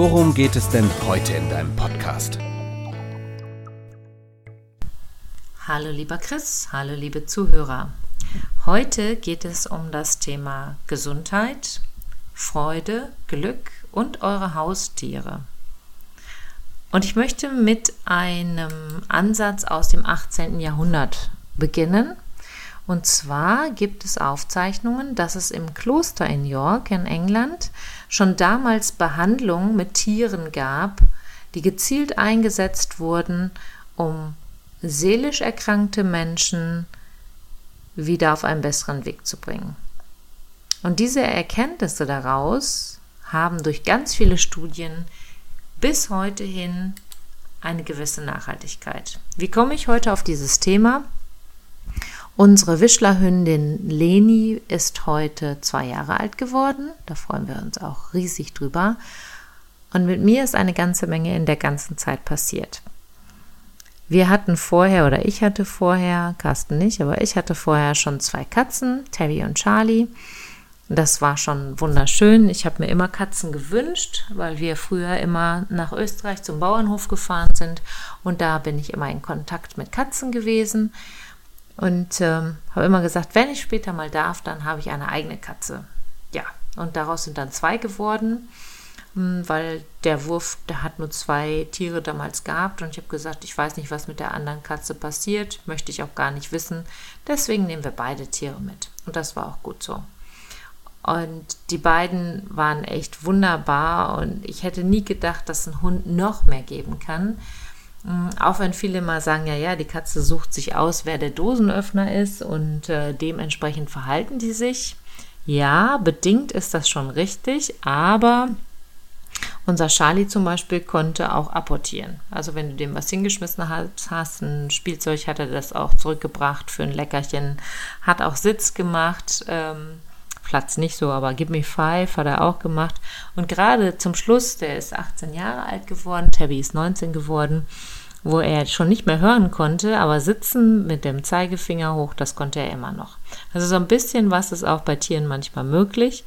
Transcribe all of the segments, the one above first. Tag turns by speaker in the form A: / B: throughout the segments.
A: worum geht es denn heute in deinem Podcast?
B: Hallo lieber Chris, hallo liebe Zuhörer. Heute geht es um das Thema Gesundheit, Freude, Glück und eure Haustiere. Und ich möchte mit einem Ansatz aus dem 18. Jahrhundert beginnen. Und zwar gibt es Aufzeichnungen, dass es im Kloster in York in England schon damals Behandlungen mit Tieren gab, die gezielt eingesetzt wurden, um seelisch erkrankte Menschen wieder auf einen besseren Weg zu bringen. Und diese Erkenntnisse daraus haben durch ganz viele Studien bis heute hin eine gewisse Nachhaltigkeit. Wie komme ich heute auf dieses Thema? Unsere Wischlerhündin Leni ist heute zwei Jahre alt geworden. Da freuen wir uns auch riesig drüber. Und mit mir ist eine ganze Menge in der ganzen Zeit passiert. Wir hatten vorher, oder ich hatte vorher, Carsten nicht, aber ich hatte vorher schon zwei Katzen, Terry und Charlie. Das war schon wunderschön. Ich habe mir immer Katzen gewünscht, weil wir früher immer nach Österreich zum Bauernhof gefahren sind und da bin ich immer in Kontakt mit Katzen gewesen und ähm, habe immer gesagt, wenn ich später mal darf, dann habe ich eine eigene Katze. Ja, und daraus sind dann zwei geworden. Hm, weil der Wurf, der hat nur zwei Tiere damals gehabt und ich habe gesagt, ich weiß nicht, was mit der anderen Katze passiert, möchte ich auch gar nicht wissen. Deswegen nehmen wir beide Tiere mit. Und das war auch gut so. Und die beiden waren echt wunderbar und ich hätte nie gedacht, dass ein Hund noch mehr geben kann. Hm, auch wenn viele mal sagen, ja, ja, die Katze sucht sich aus, wer der Dosenöffner ist und äh, dementsprechend verhalten die sich. Ja, bedingt ist das schon richtig, aber unser Charlie zum Beispiel konnte auch apportieren. Also wenn du dem was hingeschmissen hast, ein Spielzeug hat er das auch zurückgebracht für ein Leckerchen, hat auch Sitz gemacht, ähm, Platz nicht so, aber Give Me Five hat er auch gemacht. Und gerade zum Schluss, der ist 18 Jahre alt geworden, Tabby ist 19 geworden, wo er schon nicht mehr hören konnte, aber sitzen mit dem Zeigefinger hoch, das konnte er immer noch. Also so ein bisschen was ist auch bei Tieren manchmal möglich.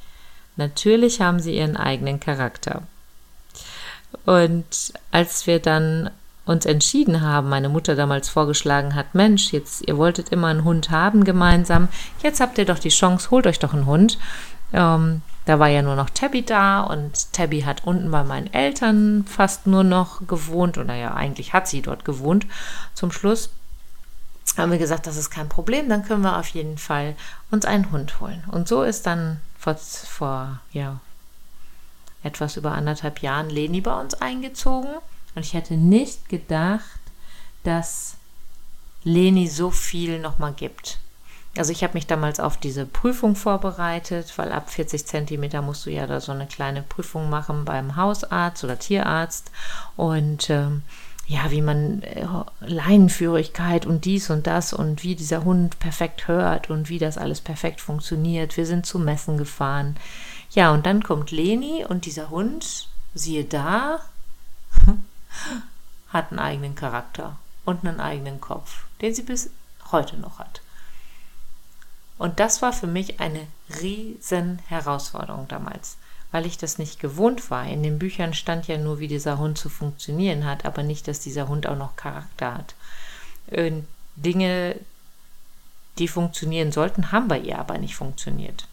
B: Natürlich haben sie ihren eigenen Charakter. Und als wir dann uns entschieden haben, meine Mutter damals vorgeschlagen hat, Mensch, jetzt, ihr wolltet immer einen Hund haben gemeinsam, jetzt habt ihr doch die Chance, holt euch doch einen Hund. Ähm, da war ja nur noch Tabby da und Tabby hat unten bei meinen Eltern fast nur noch gewohnt oder ja, eigentlich hat sie dort gewohnt. Zum Schluss haben wir gesagt, das ist kein Problem, dann können wir auf jeden Fall uns einen Hund holen. Und so ist dann vor, vor ja, etwas über anderthalb Jahren Leni bei uns eingezogen. Und ich hätte nicht gedacht, dass Leni so viel nochmal gibt. Also ich habe mich damals auf diese Prüfung vorbereitet, weil ab 40 Zentimeter musst du ja da so eine kleine Prüfung machen beim Hausarzt oder Tierarzt. Und ähm, ja, wie man äh, Leinenführigkeit und dies und das und wie dieser Hund perfekt hört und wie das alles perfekt funktioniert. Wir sind zu Messen gefahren. Ja, und dann kommt Leni und dieser Hund, siehe da, hat einen eigenen Charakter und einen eigenen Kopf, den sie bis heute noch hat. Und das war für mich eine riesen Herausforderung damals, weil ich das nicht gewohnt war. In den Büchern stand ja nur, wie dieser Hund zu funktionieren hat, aber nicht, dass dieser Hund auch noch Charakter hat. Dinge, die funktionieren sollten, haben bei ihr aber nicht funktioniert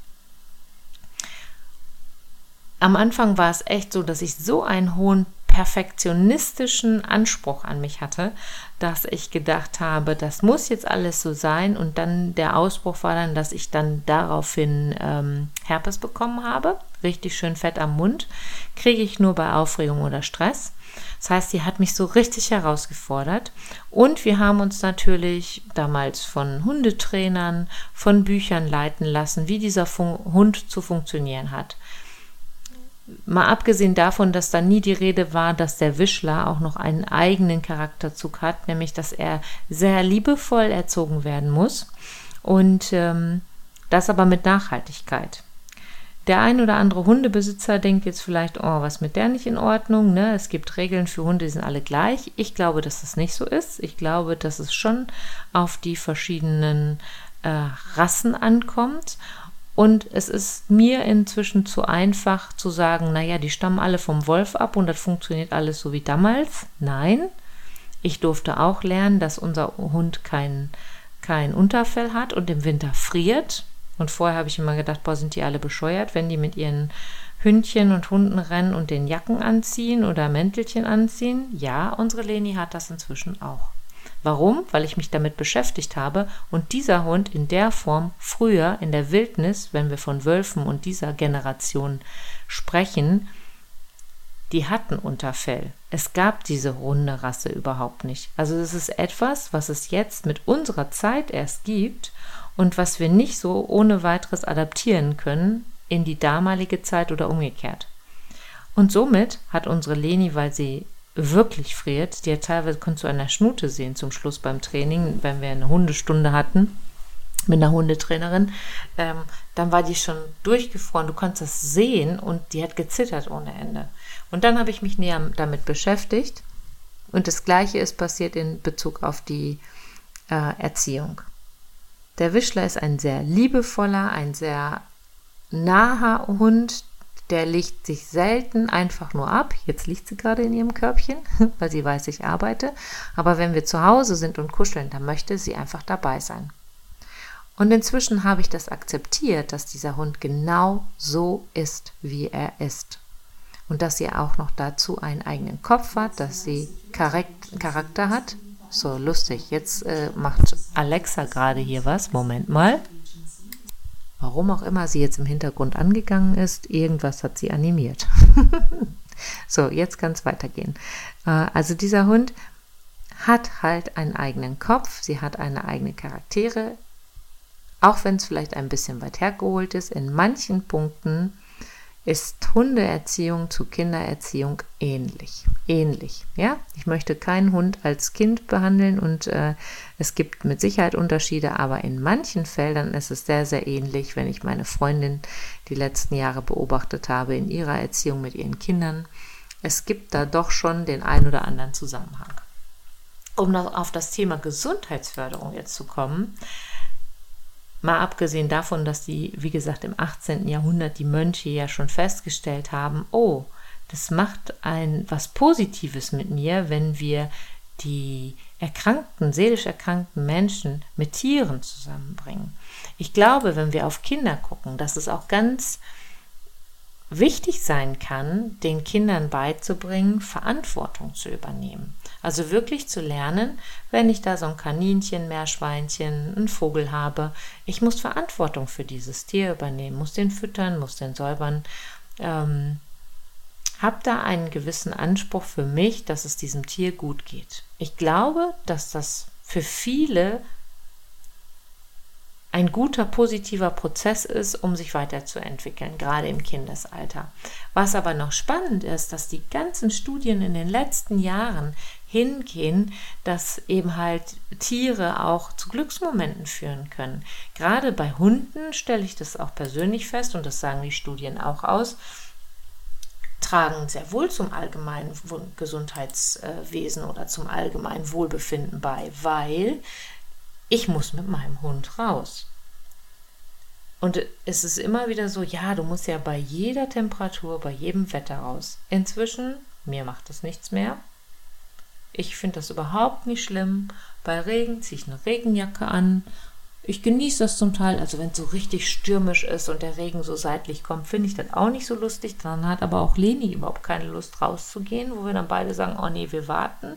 B: am Anfang war es echt so, dass ich so einen hohen perfektionistischen Anspruch an mich hatte, dass ich gedacht habe, das muss jetzt alles so sein. Und dann der Ausbruch war dann, dass ich dann daraufhin ähm, Herpes bekommen habe. Richtig schön fett am Mund. Kriege ich nur bei Aufregung oder Stress. Das heißt, sie hat mich so richtig herausgefordert. Und wir haben uns natürlich damals von Hundetrainern, von Büchern leiten lassen, wie dieser Fun Hund zu funktionieren hat Mal abgesehen davon, dass da nie die Rede war, dass der Wischler auch noch einen eigenen Charakterzug hat, nämlich dass er sehr liebevoll erzogen werden muss und ähm, das aber mit Nachhaltigkeit. Der ein oder andere Hundebesitzer denkt jetzt vielleicht, oh, was mit der nicht in Ordnung? Ne? Es gibt Regeln für Hunde, die sind alle gleich. Ich glaube, dass das nicht so ist. Ich glaube, dass es schon auf die verschiedenen äh, Rassen ankommt. Und es ist mir inzwischen zu einfach zu sagen, naja, die stammen alle vom Wolf ab und das funktioniert alles so wie damals. Nein, ich durfte auch lernen, dass unser Hund kein, kein Unterfell hat und im Winter friert. Und vorher habe ich immer gedacht, boah, sind die alle bescheuert, wenn die mit ihren Hündchen und Hunden rennen und den Jacken anziehen oder Mäntelchen anziehen. Ja, unsere Leni hat das inzwischen auch. Warum? Weil ich mich damit beschäftigt habe und dieser Hund in der Form früher in der Wildnis, wenn wir von Wölfen und dieser Generation sprechen, die hatten Unterfell. Es gab diese Hunderasse überhaupt nicht. Also es ist etwas, was es jetzt mit unserer Zeit erst gibt und was wir nicht so ohne weiteres adaptieren können in die damalige Zeit oder umgekehrt. Und somit hat unsere Leni, weil sie wirklich friert, die ja teilweise konntest du an Schnute sehen zum Schluss beim Training, wenn wir eine Hundestunde hatten mit einer Hundetrainerin, ähm, dann war die schon durchgefroren. Du konntest das sehen und die hat gezittert ohne Ende. Und dann habe ich mich näher damit beschäftigt und das Gleiche ist passiert in Bezug auf die äh, Erziehung. Der Wischler ist ein sehr liebevoller, ein sehr naher Hund, der legt sich selten einfach nur ab. Jetzt liegt sie gerade in ihrem Körbchen, weil sie weiß, ich arbeite. Aber wenn wir zu Hause sind und kuscheln, dann möchte sie einfach dabei sein. Und inzwischen habe ich das akzeptiert, dass dieser Hund genau so ist, wie er ist. Und dass sie auch noch dazu einen eigenen Kopf hat, dass sie Charakter hat, so, lustig. Jetzt äh, macht Alexa gerade hier was. Moment mal. Warum auch immer sie jetzt im Hintergrund angegangen ist, irgendwas hat sie animiert. so, jetzt kann es weitergehen. Äh, also dieser Hund hat halt einen eigenen Kopf, sie hat eine eigene Charaktere, auch wenn es vielleicht ein bisschen weit hergeholt ist. In manchen Punkten ist Hundeerziehung zu Kindererziehung ähnlich. Ähnlich, ja. Ich möchte keinen Hund als Kind behandeln und äh, es gibt mit Sicherheit Unterschiede, aber in manchen Feldern ist es sehr, sehr ähnlich, wenn ich meine Freundin die letzten Jahre beobachtet habe in ihrer Erziehung mit ihren Kindern. Es gibt da doch schon den ein oder anderen Zusammenhang. Um noch auf das Thema Gesundheitsförderung jetzt zu kommen, Mal abgesehen davon, dass die, wie gesagt, im 18. Jahrhundert die Mönche ja schon festgestellt haben, oh, das macht ein was Positives mit mir, wenn wir die erkrankten, seelisch erkrankten Menschen mit Tieren zusammenbringen. Ich glaube, wenn wir auf Kinder gucken, dass es auch ganz wichtig sein kann, den Kindern beizubringen, Verantwortung zu übernehmen. Also wirklich zu lernen, wenn ich da so ein Kaninchen, Meerschweinchen, einen Vogel habe, ich muss Verantwortung für dieses Tier übernehmen, muss den füttern, muss den säubern. Ähm, habe da einen gewissen Anspruch für mich, dass es diesem Tier gut geht. Ich glaube, dass das für viele ein guter, positiver Prozess ist, um sich weiterzuentwickeln, gerade im Kindesalter. Was aber noch spannend ist, dass die ganzen Studien in den letzten Jahren hingehen, dass eben halt Tiere auch zu Glücksmomenten führen können. Gerade bei Hunden stelle ich das auch persönlich fest und das sagen die Studien auch aus, tragen sehr wohl zum allgemeinen Gesundheitswesen oder zum allgemeinen Wohlbefinden bei, weil ich muss mit meinem Hund raus. Und es ist immer wieder so, ja, du musst ja bei jeder Temperatur, bei jedem Wetter raus. Inzwischen, mir macht das nichts mehr. Ich finde das überhaupt nicht schlimm. Bei Regen ziehe ich eine Regenjacke an. Ich genieße das zum Teil, also wenn es so richtig stürmisch ist und der Regen so seitlich kommt, finde ich das auch nicht so lustig. Dann hat aber auch Leni überhaupt keine Lust rauszugehen, wo wir dann beide sagen, oh nee, wir warten.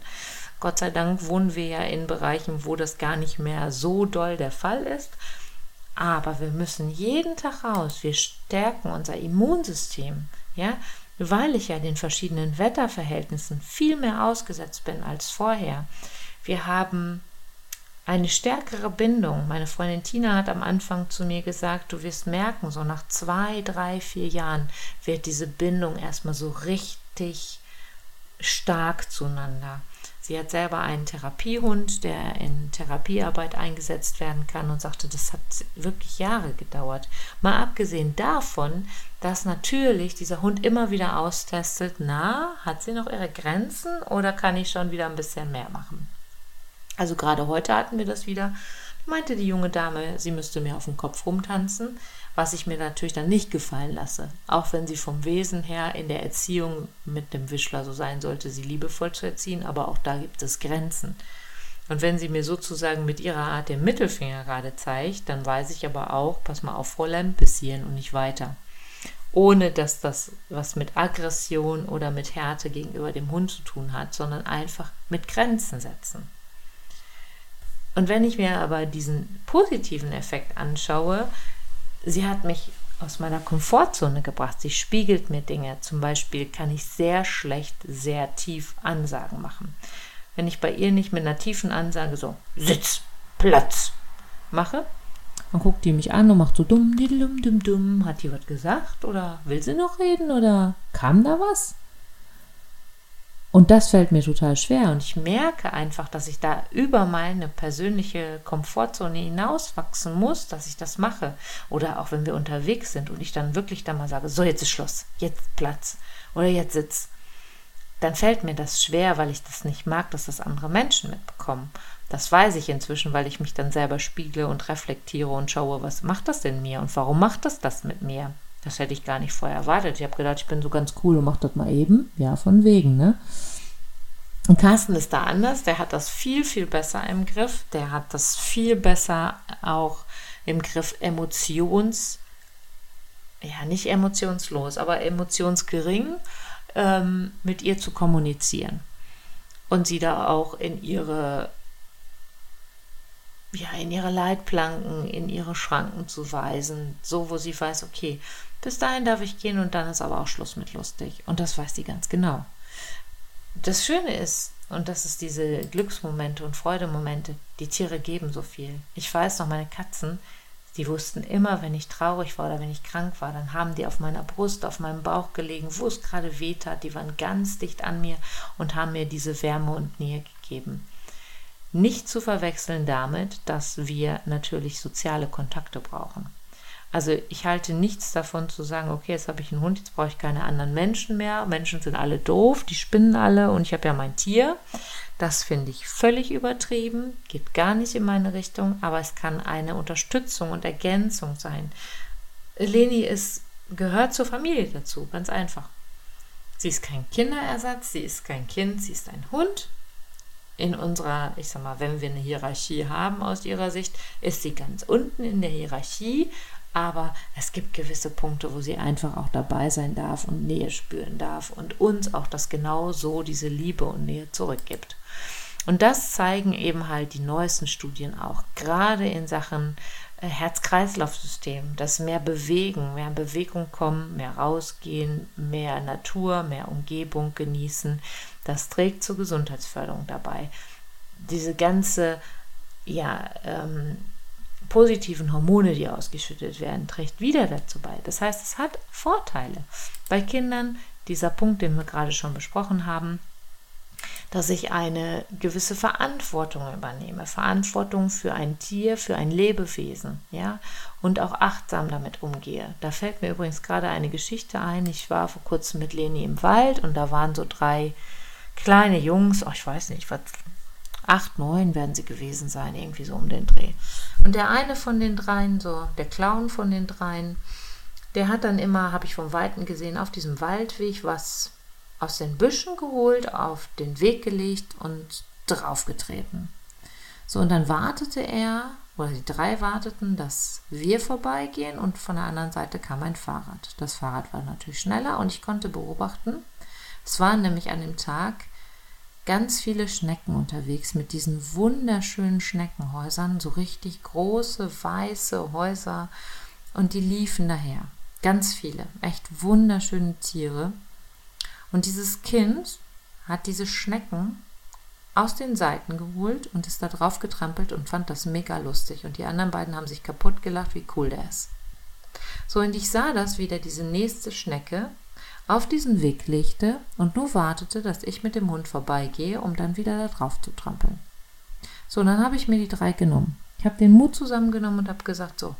B: Gott sei Dank wohnen wir ja in Bereichen, wo das gar nicht mehr so doll der Fall ist. Aber wir müssen jeden Tag raus. Wir stärken unser Immunsystem. Ja, weil ich ja den verschiedenen Wetterverhältnissen viel mehr ausgesetzt bin als vorher. Wir haben eine stärkere Bindung. Meine Freundin Tina hat am Anfang zu mir gesagt, du wirst merken, so nach zwei, drei, vier Jahren wird diese Bindung erstmal so richtig stark zueinander. Sie hat selber einen Therapiehund, der in Therapiearbeit eingesetzt werden kann und sagte, das hat wirklich Jahre gedauert. Mal abgesehen davon, dass natürlich dieser Hund immer wieder austestet, na, hat sie noch ihre Grenzen oder kann ich schon wieder ein bisschen mehr machen? Also gerade heute hatten wir das wieder. Meinte die junge Dame, sie müsste mir auf dem Kopf rumtanzen, was ich mir natürlich dann nicht gefallen lasse. Auch wenn sie vom Wesen her in der Erziehung mit dem Wischler so sein sollte, sie liebevoll zu erziehen, aber auch da gibt es Grenzen. Und wenn sie mir sozusagen mit ihrer Art den Mittelfinger gerade zeigt, dann weiß ich aber auch, pass mal auf, Fräulein, bis hierhin und nicht weiter. Ohne dass das was mit Aggression oder mit Härte gegenüber dem Hund zu tun hat, sondern einfach mit Grenzen setzen. Und wenn ich mir aber diesen positiven Effekt anschaue, sie hat mich aus meiner Komfortzone gebracht. Sie spiegelt mir Dinge. Zum Beispiel kann ich sehr schlecht, sehr tief Ansagen machen. Wenn ich bei ihr nicht mit einer tiefen Ansage so Sitz, Platz mache, dann guckt die mich an und macht so dumm, dumm, dumm, dumm. Hat die was gesagt oder will sie noch reden oder kam da was? Und das fällt mir total schwer und ich merke einfach, dass ich da über meine persönliche Komfortzone hinauswachsen muss, dass ich das mache. Oder auch wenn wir unterwegs sind und ich dann wirklich da mal sage, so jetzt ist Schluss, jetzt Platz oder jetzt Sitz. Dann fällt mir das schwer, weil ich das nicht mag, dass das andere Menschen mitbekommen. Das weiß ich inzwischen, weil ich mich dann selber spiegle und reflektiere und schaue, was macht das denn mir und warum macht das das mit mir? Das hätte ich gar nicht vorher erwartet. Ich habe gedacht, ich bin so ganz cool und mache das mal eben. Ja, von wegen, ne? Und Carsten ist da anders. Der hat das viel, viel besser im Griff. Der hat das viel besser auch im Griff, emotions, ja, nicht emotionslos, aber emotionsgering ähm, mit ihr zu kommunizieren. Und sie da auch in ihre ja, in ihre Leitplanken, in ihre Schranken zu weisen, so wo sie weiß, okay, bis dahin darf ich gehen und dann ist aber auch Schluss mit lustig. Und das weiß sie ganz genau. Das Schöne ist, und das ist diese Glücksmomente und Freudemomente, die Tiere geben so viel. Ich weiß noch, meine Katzen, die wussten immer, wenn ich traurig war oder wenn ich krank war, dann haben die auf meiner Brust, auf meinem Bauch gelegen, wo es gerade weh tat. Die waren ganz dicht an mir und haben mir diese Wärme und Nähe gegeben. Nicht zu verwechseln damit, dass wir natürlich soziale Kontakte brauchen. Also ich halte nichts davon zu sagen, okay, jetzt habe ich einen Hund, jetzt brauche ich keine anderen Menschen mehr. Menschen sind alle doof, die spinnen alle und ich habe ja mein Tier. Das finde ich völlig übertrieben, geht gar nicht in meine Richtung, aber es kann eine Unterstützung und Ergänzung sein. Leni ist, gehört zur Familie dazu, ganz einfach. Sie ist kein Kinderersatz, sie ist kein Kind, sie ist ein Hund. In unserer, ich sag mal, wenn wir eine Hierarchie haben aus ihrer Sicht, ist sie ganz unten in der Hierarchie, aber es gibt gewisse Punkte, wo sie einfach auch dabei sein darf und Nähe spüren darf und uns auch das genau so diese Liebe und Nähe zurückgibt. Und das zeigen eben halt die neuesten Studien auch, gerade in Sachen äh, Herz-Kreislauf-System, dass mehr bewegen, mehr in Bewegung kommen, mehr rausgehen, mehr Natur, mehr Umgebung genießen, das trägt zur Gesundheitsförderung dabei. Diese ganze ja, ähm, positiven Hormone, die ausgeschüttet werden, trägt wieder dazu bei. Das heißt, es hat Vorteile. Bei Kindern, dieser Punkt, den wir gerade schon besprochen haben, dass ich eine gewisse Verantwortung übernehme, Verantwortung für ein Tier, für ein Lebewesen, ja, und auch achtsam damit umgehe. Da fällt mir übrigens gerade eine Geschichte ein. Ich war vor kurzem mit Leni im Wald und da waren so drei kleine Jungs, oh, ich weiß nicht, was acht, neun werden sie gewesen sein, irgendwie so um den Dreh. Und der eine von den dreien, so der Clown von den dreien, der hat dann immer, habe ich vom Weiten gesehen, auf diesem Waldweg was aus den Büschen geholt, auf den Weg gelegt und draufgetreten. So, und dann wartete er, oder die drei warteten, dass wir vorbeigehen und von der anderen Seite kam ein Fahrrad. Das Fahrrad war natürlich schneller und ich konnte beobachten. Es war nämlich an dem Tag ganz viele Schnecken unterwegs mit diesen wunderschönen Schneckenhäusern, so richtig große weiße Häuser und die liefen daher. Ganz viele, echt wunderschöne Tiere. Und dieses Kind hat diese Schnecken aus den Seiten geholt und ist da drauf getrampelt und fand das mega lustig. Und die anderen beiden haben sich kaputt gelacht, wie cool der ist. So, und ich sah das, wie der diese nächste Schnecke auf diesen Weg legte und nur wartete, dass ich mit dem Hund vorbeigehe, um dann wieder da drauf zu trampeln. So, dann habe ich mir die drei genommen. Ich habe den Mut zusammengenommen und habe gesagt, so,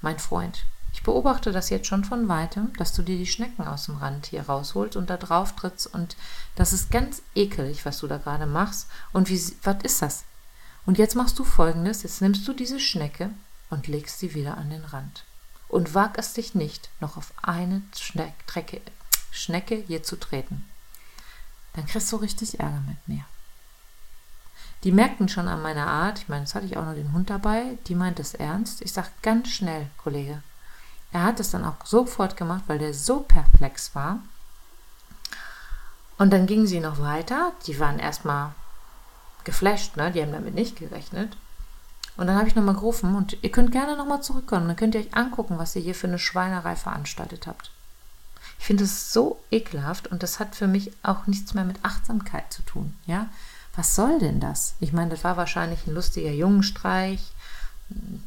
B: mein Freund, ich beobachte das jetzt schon von weitem, dass du dir die Schnecken aus dem Rand hier rausholst und da drauf trittst und das ist ganz ekelig, was du da gerade machst. Und wie, was ist das? Und jetzt machst du folgendes, jetzt nimmst du diese Schnecke und legst sie wieder an den Rand. Und wag es dich nicht, noch auf eine Schneck, Trecke, Schnecke hier zu treten. Dann kriegst du richtig Ärger mit mir. Die merkten schon an meiner Art, ich meine, jetzt hatte ich auch noch den Hund dabei, die meint es ernst. Ich sag ganz schnell, Kollege, er hat es dann auch sofort gemacht, weil der so perplex war. Und dann gingen sie noch weiter. Die waren erstmal geflasht, ne? Die haben damit nicht gerechnet. Und dann habe ich nochmal gerufen und ihr könnt gerne nochmal zurückkommen. Dann könnt ihr euch angucken, was ihr hier für eine Schweinerei veranstaltet habt. Ich finde es so ekelhaft und das hat für mich auch nichts mehr mit Achtsamkeit zu tun. Ja, was soll denn das? Ich meine, das war wahrscheinlich ein lustiger Jungenstreich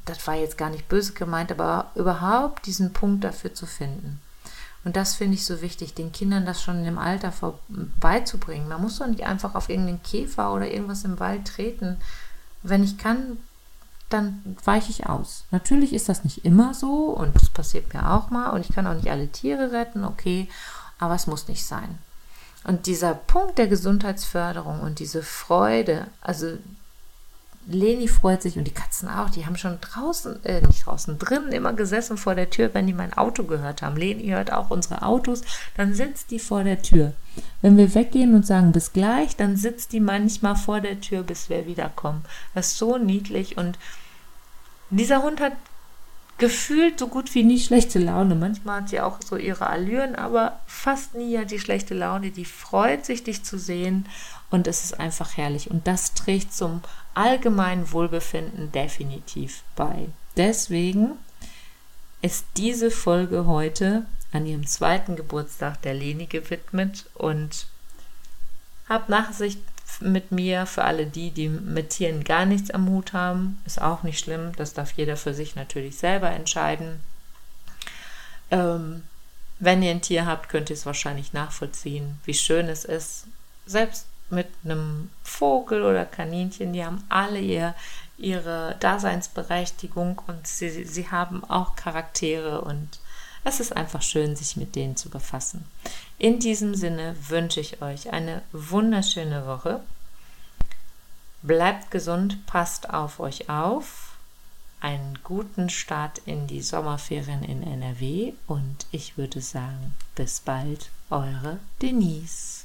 B: das war jetzt gar nicht böse gemeint, aber überhaupt diesen Punkt dafür zu finden. Und das finde ich so wichtig, den Kindern das schon im Alter beizubringen. Man muss doch nicht einfach auf irgendeinen Käfer oder irgendwas im Wald treten. Wenn ich kann, dann weiche ich aus. Natürlich ist das nicht immer so und das passiert mir auch mal und ich kann auch nicht alle Tiere retten, okay, aber es muss nicht sein. Und dieser Punkt der Gesundheitsförderung und diese Freude, also Leni freut sich und die Katzen auch. Die haben schon draußen, äh, nicht draußen, drinnen immer gesessen vor der Tür, wenn die mein Auto gehört haben. Leni hört auch unsere Autos. Dann sitzt die vor der Tür. Wenn wir weggehen und sagen bis gleich, dann sitzt die manchmal vor der Tür, bis wir wiederkommen. Das ist so niedlich und dieser Hund hat gefühlt so gut wie nie schlechte Laune. Manchmal hat sie auch so ihre Allüren, aber fast nie hat die schlechte Laune. Die freut sich, dich zu sehen und es ist einfach herrlich. Und das trägt zum allgemeinen Wohlbefinden definitiv bei. Deswegen ist diese Folge heute an ihrem zweiten Geburtstag der Leni gewidmet und hab Nachsicht mit mir für alle die, die mit Tieren gar nichts am Hut haben. Ist auch nicht schlimm. Das darf jeder für sich natürlich selber entscheiden. Ähm, wenn ihr ein Tier habt, könnt ihr es wahrscheinlich nachvollziehen, wie schön es ist. Selbst mit einem Vogel oder Kaninchen, die haben alle ihr, ihre Daseinsberechtigung und sie, sie haben auch Charaktere und es ist einfach schön, sich mit denen zu befassen. In diesem Sinne wünsche ich euch eine wunderschöne Woche. Bleibt gesund, passt auf euch auf. Einen guten Start in die Sommerferien in NRW und ich würde sagen, bis bald, eure Denise.